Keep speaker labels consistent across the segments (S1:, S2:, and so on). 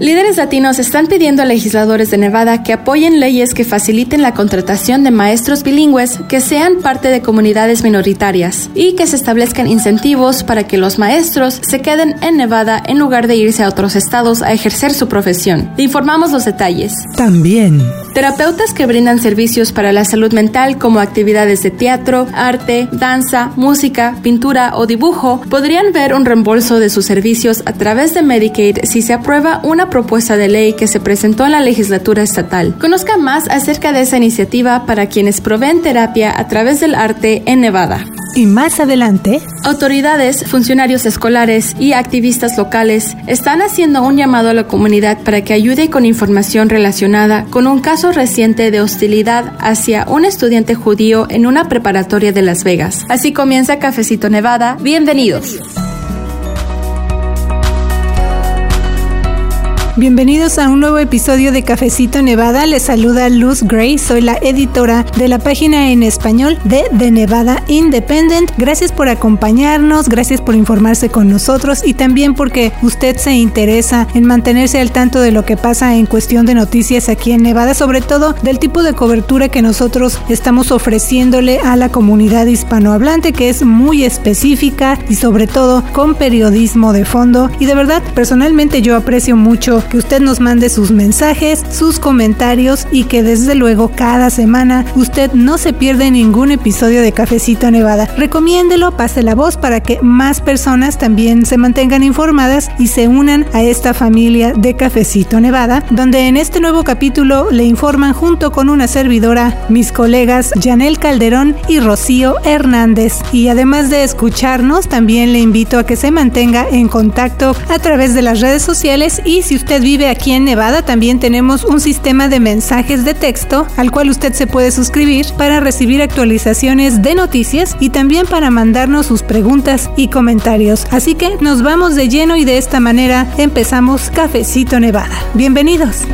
S1: Líderes latinos están pidiendo a legisladores de Nevada que apoyen leyes que faciliten la contratación de maestros bilingües que sean parte de comunidades minoritarias y que se establezcan incentivos para que los maestros se queden en Nevada en lugar de irse a otros estados a ejercer su profesión. Informamos los detalles.
S2: También.
S1: Terapeutas que brindan servicios para la salud mental como actividades de teatro, arte, danza, música, pintura o dibujo podrían ver un reembolso de sus servicios a través de Medicaid si se aprueba una propuesta de ley que se presentó en la legislatura estatal. Conozca más acerca de esa iniciativa para quienes proveen terapia a través del arte en Nevada.
S2: Y más adelante,
S1: autoridades, funcionarios escolares y activistas locales están haciendo un llamado a la comunidad para que ayude con información relacionada con un caso reciente de hostilidad hacia un estudiante judío en una preparatoria de Las Vegas. Así comienza Cafecito Nevada. Bienvenidos.
S2: Bienvenidos a un nuevo episodio de Cafecito Nevada. Les saluda Luz Gray. Soy la editora de la página en español de The Nevada Independent. Gracias por acompañarnos, gracias por informarse con nosotros y también porque usted se interesa en mantenerse al tanto de lo que pasa en cuestión de noticias aquí en Nevada, sobre todo del tipo de cobertura que nosotros estamos ofreciéndole a la comunidad hispanohablante, que es muy específica y sobre todo con periodismo de fondo. Y de verdad, personalmente yo aprecio mucho que usted nos mande sus mensajes, sus comentarios y que desde luego cada semana usted no se pierde ningún episodio de Cafecito Nevada. Recomiéndelo, pase la voz para que más personas también se mantengan informadas y se unan a esta familia de Cafecito Nevada, donde en este nuevo capítulo le informan junto con una servidora mis colegas Janel Calderón y Rocío Hernández. Y además de escucharnos, también le invito a que se mantenga en contacto a través de las redes sociales y si usted vive aquí en Nevada, también tenemos un sistema de mensajes de texto al cual usted se puede suscribir para recibir actualizaciones de noticias y también para mandarnos sus preguntas y comentarios. Así que nos vamos de lleno y de esta manera empezamos Cafecito Nevada. Bienvenidos.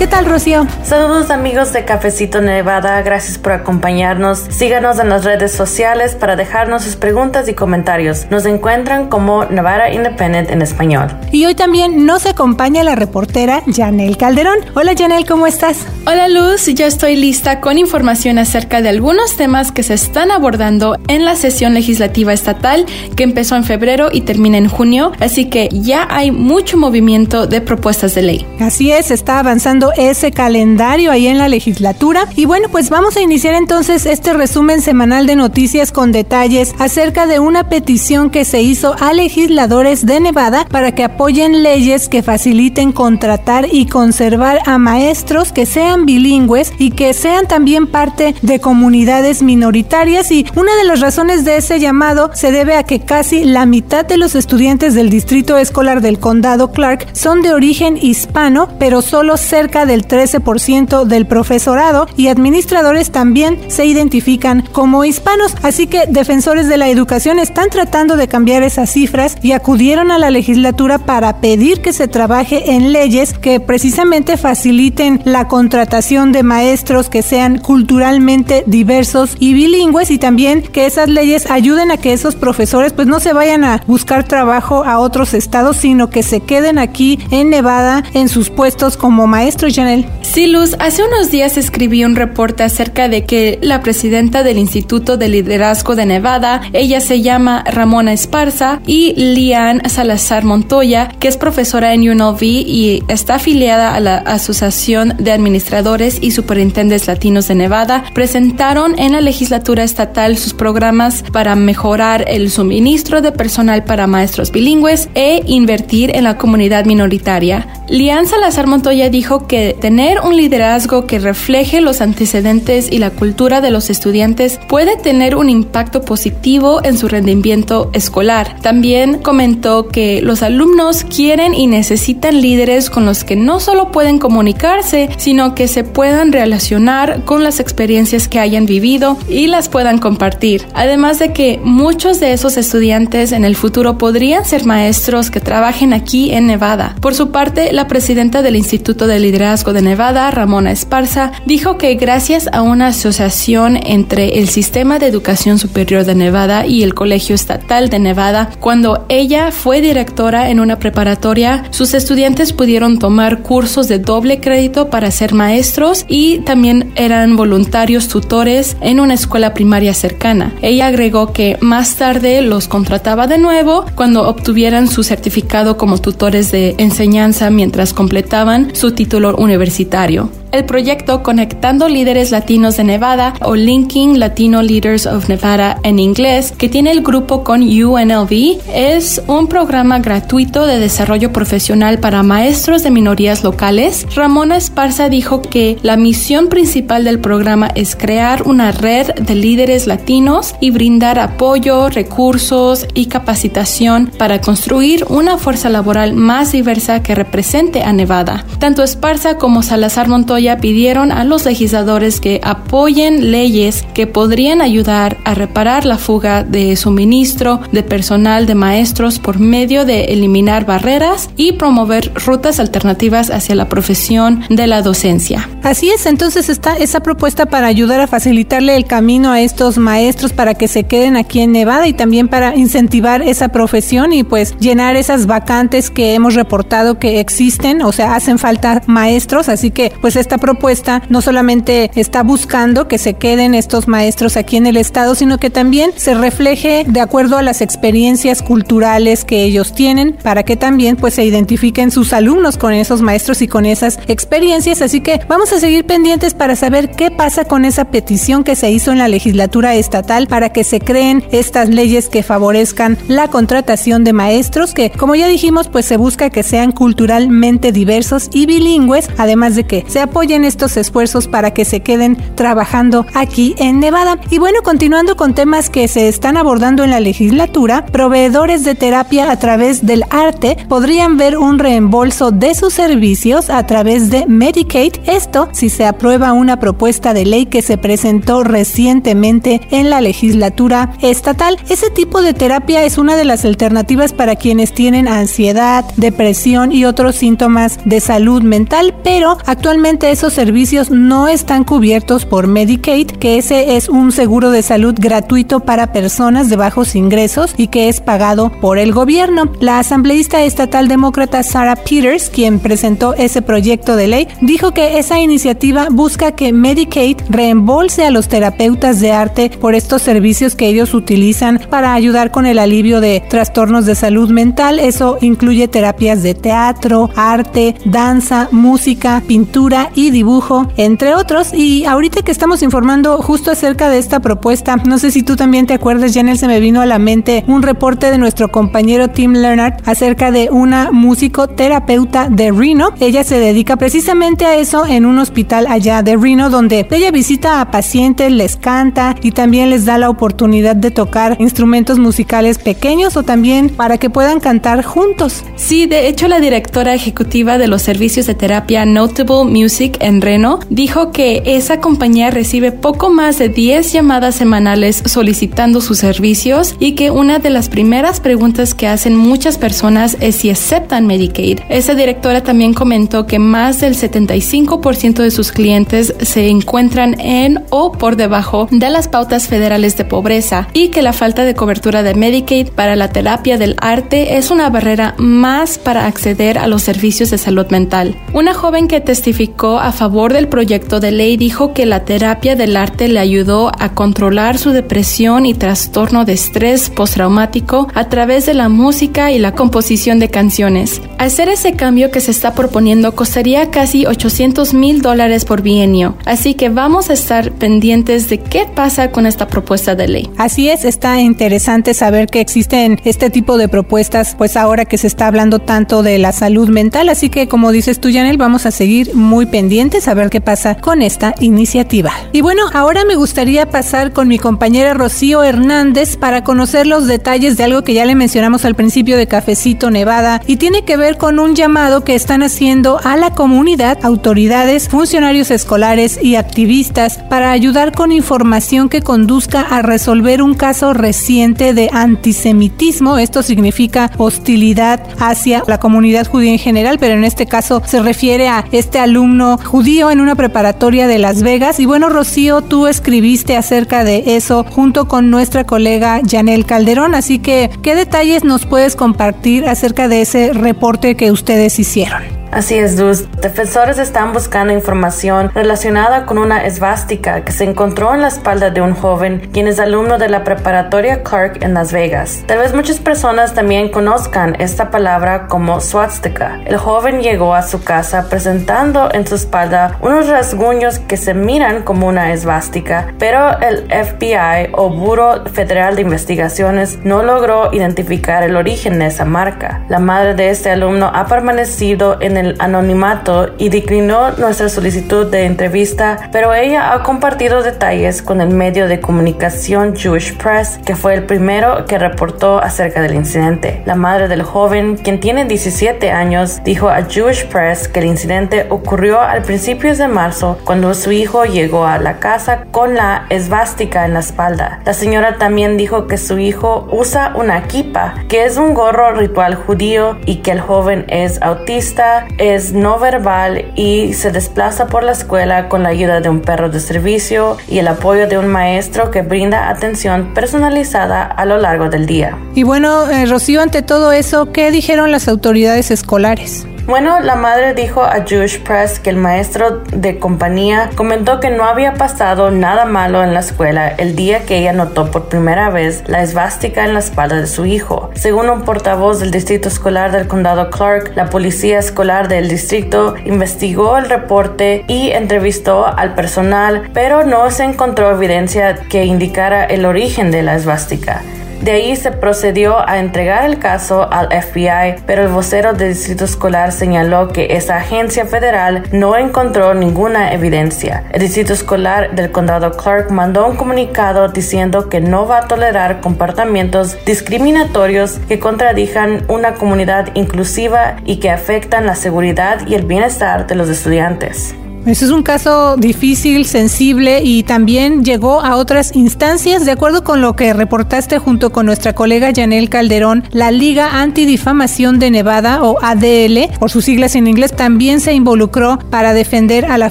S2: ¿Qué tal, Rocío?
S3: Saludos amigos de Cafecito Nevada, gracias por acompañarnos. Síganos en las redes sociales para dejarnos sus preguntas y comentarios. Nos encuentran como Nevada Independent en español.
S2: Y hoy también nos acompaña la reportera Janel Calderón. Hola Janel, ¿cómo estás?
S1: Hola Luz, ya estoy lista con información acerca de algunos temas que se están abordando en la sesión legislativa estatal que empezó en febrero y termina en junio, así que ya hay mucho movimiento de propuestas de ley.
S2: Así es, está avanzando ese calendario ahí en la legislatura. Y bueno, pues vamos a iniciar entonces este resumen semanal de noticias con detalles acerca de una petición que se hizo a legisladores de Nevada para que apoyen leyes que faciliten contratar y conservar a maestros que sean bilingües y que sean también parte de comunidades minoritarias. Y una de las razones de ese llamado se debe a que casi la mitad de los estudiantes del distrito escolar del condado Clark son de origen hispano, pero solo cerca del 13% del profesorado y administradores también se identifican como hispanos. Así que defensores de la educación están tratando de cambiar esas cifras y acudieron a la legislatura para pedir que se trabaje en leyes que precisamente faciliten la contratación de maestros que sean culturalmente diversos y bilingües y también que esas leyes ayuden a que esos profesores pues no se vayan a buscar trabajo a otros estados, sino que se queden aquí en Nevada en sus puestos como maestros Janel.
S1: Sí, Luz, hace unos días escribí un reporte acerca de que la presidenta del Instituto de Liderazgo de Nevada, ella se llama Ramona Esparza, y Lian Salazar Montoya, que es profesora en UNLV y está afiliada a la Asociación de Administradores y Superintendentes Latinos de Nevada, presentaron en la legislatura estatal sus programas para mejorar el suministro de personal para maestros bilingües e invertir en la comunidad minoritaria. Lian Salazar Montoya dijo que tener un liderazgo que refleje los antecedentes y la cultura de los estudiantes puede tener un impacto positivo en su rendimiento escolar. También comentó que los alumnos quieren y necesitan líderes con los que no solo pueden comunicarse, sino que se puedan relacionar con las experiencias que hayan vivido y las puedan compartir. Además de que muchos de esos estudiantes en el futuro podrían ser maestros que trabajen aquí en Nevada. Por su parte, la presidenta del Instituto de Liderazgo liderazgo de Nevada, Ramona Esparza, dijo que gracias a una asociación entre el Sistema de Educación Superior de Nevada y el Colegio Estatal de Nevada, cuando ella fue directora en una preparatoria, sus estudiantes pudieron tomar cursos de doble crédito para ser maestros y también eran voluntarios tutores en una escuela primaria cercana. Ella agregó que más tarde los contrataba de nuevo cuando obtuvieran su certificado como tutores de enseñanza mientras completaban su título universitario. El proyecto Conectando Líderes Latinos de Nevada o Linking Latino Leaders of Nevada en inglés, que tiene el grupo con UNLV, es un programa gratuito de desarrollo profesional para maestros de minorías locales. Ramona Esparza dijo que la misión principal del programa es crear una red de líderes latinos y brindar apoyo, recursos y capacitación para construir una fuerza laboral más diversa que represente a Nevada. Tanto Esparza como Salazar Montoya pidieron a los legisladores que apoyen leyes que podrían ayudar a reparar la fuga de suministro de personal de maestros por medio de eliminar barreras y promover rutas alternativas hacia la profesión de la docencia.
S2: Así es, entonces está esa propuesta para ayudar a facilitarle el camino a estos maestros para que se queden aquí en Nevada y también para incentivar esa profesión y pues llenar esas vacantes que hemos reportado que existen, o sea, hacen falta maestros, así que pues esta propuesta no solamente está buscando que se queden estos maestros aquí en el estado, sino que también se refleje de acuerdo a las experiencias culturales que ellos tienen para que también pues se identifiquen sus alumnos con esos maestros y con esas experiencias. Así que vamos a seguir pendientes para saber qué pasa con esa petición que se hizo en la legislatura estatal para que se creen estas leyes que favorezcan la contratación de maestros que como ya dijimos pues se busca que sean culturalmente diversos y bilingües, además de que se apoyen apoyen estos esfuerzos para que se queden trabajando aquí en Nevada. Y bueno, continuando con temas que se están abordando en la legislatura, proveedores de terapia a través del arte podrían ver un reembolso de sus servicios a través de Medicaid. Esto si se aprueba una propuesta de ley que se presentó recientemente en la legislatura estatal. Ese tipo de terapia es una de las alternativas para quienes tienen ansiedad, depresión y otros síntomas de salud mental, pero actualmente esos servicios no están cubiertos por Medicaid, que ese es un seguro de salud gratuito para personas de bajos ingresos y que es pagado por el gobierno. La asambleísta estatal demócrata Sarah Peters, quien presentó ese proyecto de ley, dijo que esa iniciativa busca que Medicaid reembolse a los terapeutas de arte por estos servicios que ellos utilizan para ayudar con el alivio de trastornos de salud mental. Eso incluye terapias de teatro, arte, danza, música, pintura y dibujo, entre otros. Y ahorita que estamos informando justo acerca de esta propuesta, no sé si tú también te acuerdas, Janel, se me vino a la mente un reporte de nuestro compañero Tim Leonard acerca de una músico terapeuta de Reno. Ella se dedica precisamente a eso en un hospital allá de Reno, donde ella visita a pacientes, les canta y también les da la oportunidad de tocar instrumentos musicales pequeños o también para que puedan cantar juntos.
S1: Sí, de hecho la directora ejecutiva de los servicios de terapia Notable Music en Reno dijo que esa compañía recibe poco más de 10 llamadas semanales solicitando sus servicios y que una de las primeras preguntas que hacen muchas personas es si aceptan Medicaid. Esa directora también comentó que más del 75% de sus clientes se encuentran en o por debajo de las pautas federales de pobreza y que la falta de cobertura de Medicaid para la terapia del arte es una barrera más para acceder a los servicios de salud mental. Una joven que testificó a favor del proyecto de ley dijo que la terapia del arte le ayudó a controlar su depresión y trastorno de estrés postraumático a través de la música y la composición de canciones. Hacer ese cambio que se está proponiendo costaría casi 800 mil dólares por bienio, así que vamos a estar pendientes de qué pasa con esta propuesta de ley.
S2: Así es, está interesante saber que existen este tipo de propuestas, pues ahora que se está hablando tanto de la salud mental, así que como dices tú, Janel, vamos a seguir muy pendientes a ver qué pasa con esta iniciativa. Y bueno, ahora me gustaría pasar con mi compañera Rocío Hernández para conocer los detalles de algo que ya le mencionamos al principio de Cafecito Nevada y tiene que ver con un llamado que están haciendo a la comunidad, autoridades, funcionarios escolares y activistas para ayudar con información que conduzca a resolver un caso reciente de antisemitismo. Esto significa hostilidad hacia la comunidad judía en general, pero en este caso se refiere a este alumno judío en una preparatoria de Las Vegas. Y bueno, Rocío, tú escribiste acerca de eso junto con nuestra colega Janel Calderón, así que ¿qué detalles nos puedes compartir acerca de ese reporte que ustedes hicieron?
S3: Así es, Luz. Defensores están buscando información relacionada con una esvástica que se encontró en la espalda de un joven quien es alumno de la preparatoria Clark en Las Vegas. Tal vez muchas personas también conozcan esta palabra como swastika. El joven llegó a su casa presentando en su espalda unos rasguños que se miran como una esvástica, pero el FBI o Buro Federal de Investigaciones no logró identificar el origen de esa marca. La madre de este alumno ha permanecido en el anonimato y declinó nuestra solicitud de entrevista, pero ella ha compartido detalles con el medio de comunicación Jewish Press, que fue el primero que reportó acerca del incidente. La madre del joven, quien tiene 17 años, dijo a Jewish Press que el incidente ocurrió al principios de marzo cuando su hijo llegó a la casa con la esvástica en la espalda. La señora también dijo que su hijo usa una kipa, que es un gorro ritual judío, y que el joven es autista es no verbal y se desplaza por la escuela con la ayuda de un perro de servicio y el apoyo de un maestro que brinda atención personalizada a lo largo del día.
S2: Y bueno, eh, Rocío, ante todo eso, ¿qué dijeron las autoridades escolares?
S3: Bueno, la madre dijo a Jewish Press que el maestro de compañía comentó que no había pasado nada malo en la escuela el día que ella notó por primera vez la esvástica en la espalda de su hijo. Según un portavoz del distrito escolar del condado Clark, la policía escolar del distrito investigó el reporte y entrevistó al personal, pero no se encontró evidencia que indicara el origen de la esvástica. De ahí se procedió a entregar el caso al FBI, pero el vocero del distrito escolar señaló que esa agencia federal no encontró ninguna evidencia. El distrito escolar del condado Clark mandó un comunicado diciendo que no va a tolerar comportamientos discriminatorios que contradijan una comunidad inclusiva y que afectan la seguridad y el bienestar de los estudiantes.
S2: Ese es un caso difícil, sensible y también llegó a otras instancias. De acuerdo con lo que reportaste junto con nuestra colega Janel Calderón, la Liga Antidifamación de Nevada o ADL, por sus siglas en inglés, también se involucró para defender a la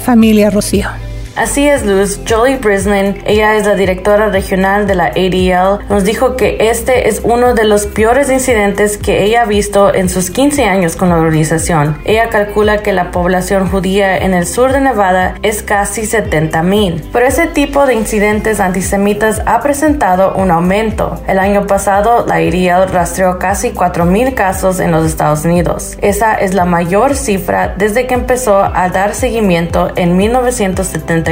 S2: familia Rocío.
S3: Así es, Luz. Jolie Brislin, ella es la directora regional de la ADL, nos dijo que este es uno de los peores incidentes que ella ha visto en sus 15 años con la organización. Ella calcula que la población judía en el sur de Nevada es casi 70 mil. Pero ese tipo de incidentes antisemitas ha presentado un aumento. El año pasado, la ADL rastreó casi 4 mil casos en los Estados Unidos. Esa es la mayor cifra desde que empezó a dar seguimiento en 1970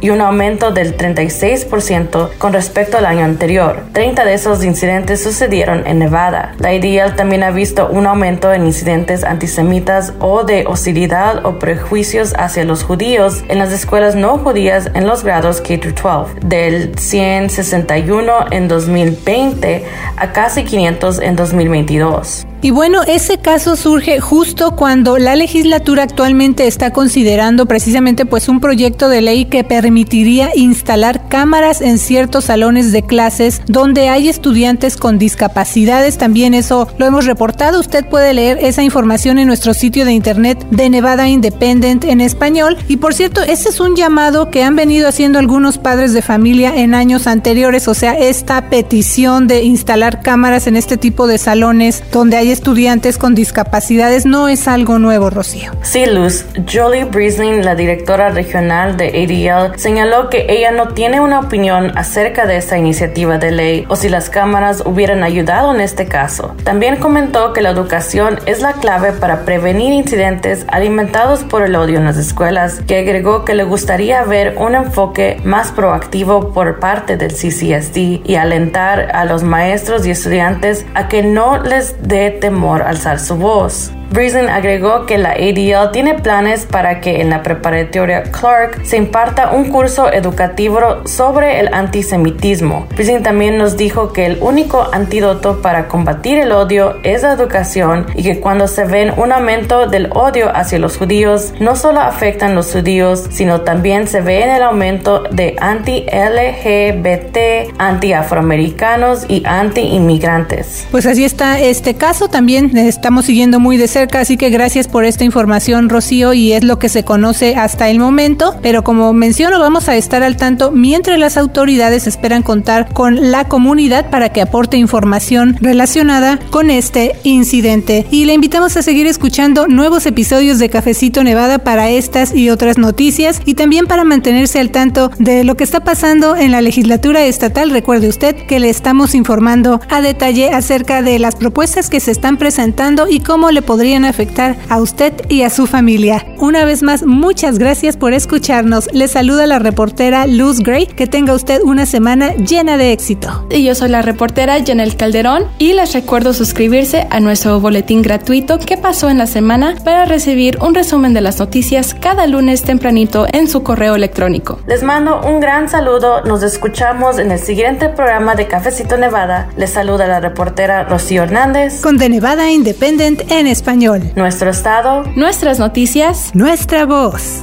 S3: y un aumento del 36% con respecto al año anterior. 30 de esos incidentes sucedieron en Nevada. La IDL también ha visto un aumento en incidentes antisemitas o de hostilidad o prejuicios hacia los judíos en las escuelas no judías en los grados K-12, del 161 en 2020 a casi 500 en 2022.
S2: Y bueno, ese caso surge justo cuando la legislatura actualmente está considerando precisamente pues un proyecto de ley que permitiría instalar cámaras en ciertos salones de clases donde hay estudiantes con discapacidades. También eso lo hemos reportado. Usted puede leer esa información en nuestro sitio de internet de Nevada Independent en español. Y por cierto, ese es un llamado que han venido haciendo algunos padres de familia en años anteriores, o sea, esta petición de instalar cámaras en este tipo de salones donde hay estudiantes con discapacidades no es algo nuevo, Rocío.
S3: Sí, Luz. Jolie Briesling, la directora regional de ADL, señaló que ella no tiene una opinión acerca de esta iniciativa de ley o si las cámaras hubieran ayudado en este caso. También comentó que la educación es la clave para prevenir incidentes alimentados por el odio en las escuelas, que agregó que le gustaría ver un enfoque más proactivo por parte del CCSD y alentar a los maestros y estudiantes a que no les dé temor alzar su voz. Breslin agregó que la ADL tiene planes para que en la preparatoria Clark se imparta un curso educativo sobre el antisemitismo. Breslin también nos dijo que el único antídoto para combatir el odio es la educación y que cuando se ven un aumento del odio hacia los judíos, no solo afectan los judíos, sino también se ve en el aumento de anti-LGBT, anti-afroamericanos y anti-inmigrantes.
S2: Pues así está este caso, también estamos siguiendo muy de cerca, así que gracias por esta información, Rocío, y es lo que se conoce hasta el momento, pero como menciono, vamos a estar al tanto mientras las autoridades esperan contar con la comunidad para que aporte información relacionada con este incidente. Y le invitamos a seguir escuchando nuevos episodios de Cafecito Nevada para estas y otras noticias y también para mantenerse al tanto de lo que está pasando en la legislatura estatal. Recuerde usted que le estamos informando a detalle acerca de las propuestas que se están presentando y cómo le podrían afectar a usted y a su familia. Una vez más, muchas gracias por escucharnos. Le saluda la reportera Luz Gray. Que tenga usted una semana llena de éxito.
S1: Y yo soy la reportera Janel Calderón y les recuerdo suscribirse a nuestro boletín gratuito ¿Qué pasó en la semana? para recibir un resumen de las noticias cada lunes tempranito en su correo electrónico.
S3: Les mando un gran saludo. Nos escuchamos en el siguiente programa de Cafecito Nevada. Les saluda la reportera Rocío Hernández.
S2: Con The Nevada Independent en español.
S3: Nuestro estado.
S1: Nuestras noticias.
S2: Nuestra voz.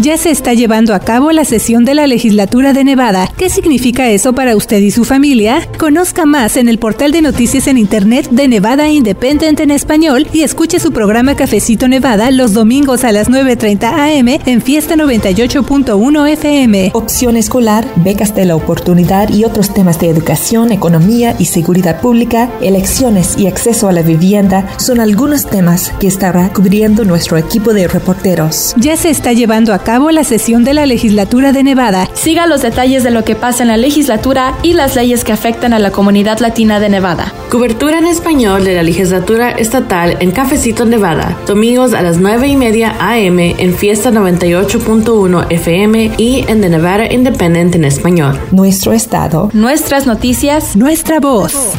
S2: Ya se está llevando a cabo la sesión de la legislatura de Nevada. ¿Qué significa eso para usted y su familia? Conozca más en el portal de noticias en Internet de Nevada Independent en español y escuche su programa Cafecito Nevada los domingos a las 9.30 am en Fiesta 98.1 FM.
S4: Opción escolar, becas de la oportunidad y otros temas de educación, economía y seguridad pública, elecciones y acceso a la vivienda son algunos temas que estará cubriendo nuestro equipo de reporteros.
S2: Ya se está llevando a cabo la sesión de la legislatura de Nevada.
S1: Siga los detalles de lo que pasa en la legislatura y las leyes que afectan a la comunidad latina de Nevada.
S3: Cobertura en español de la legislatura estatal en Cafecito Nevada, domingos a las 9 y media AM en Fiesta 98.1 FM y en The Nevada Independent en español.
S4: Nuestro estado.
S1: Nuestras noticias.
S2: Nuestra voz.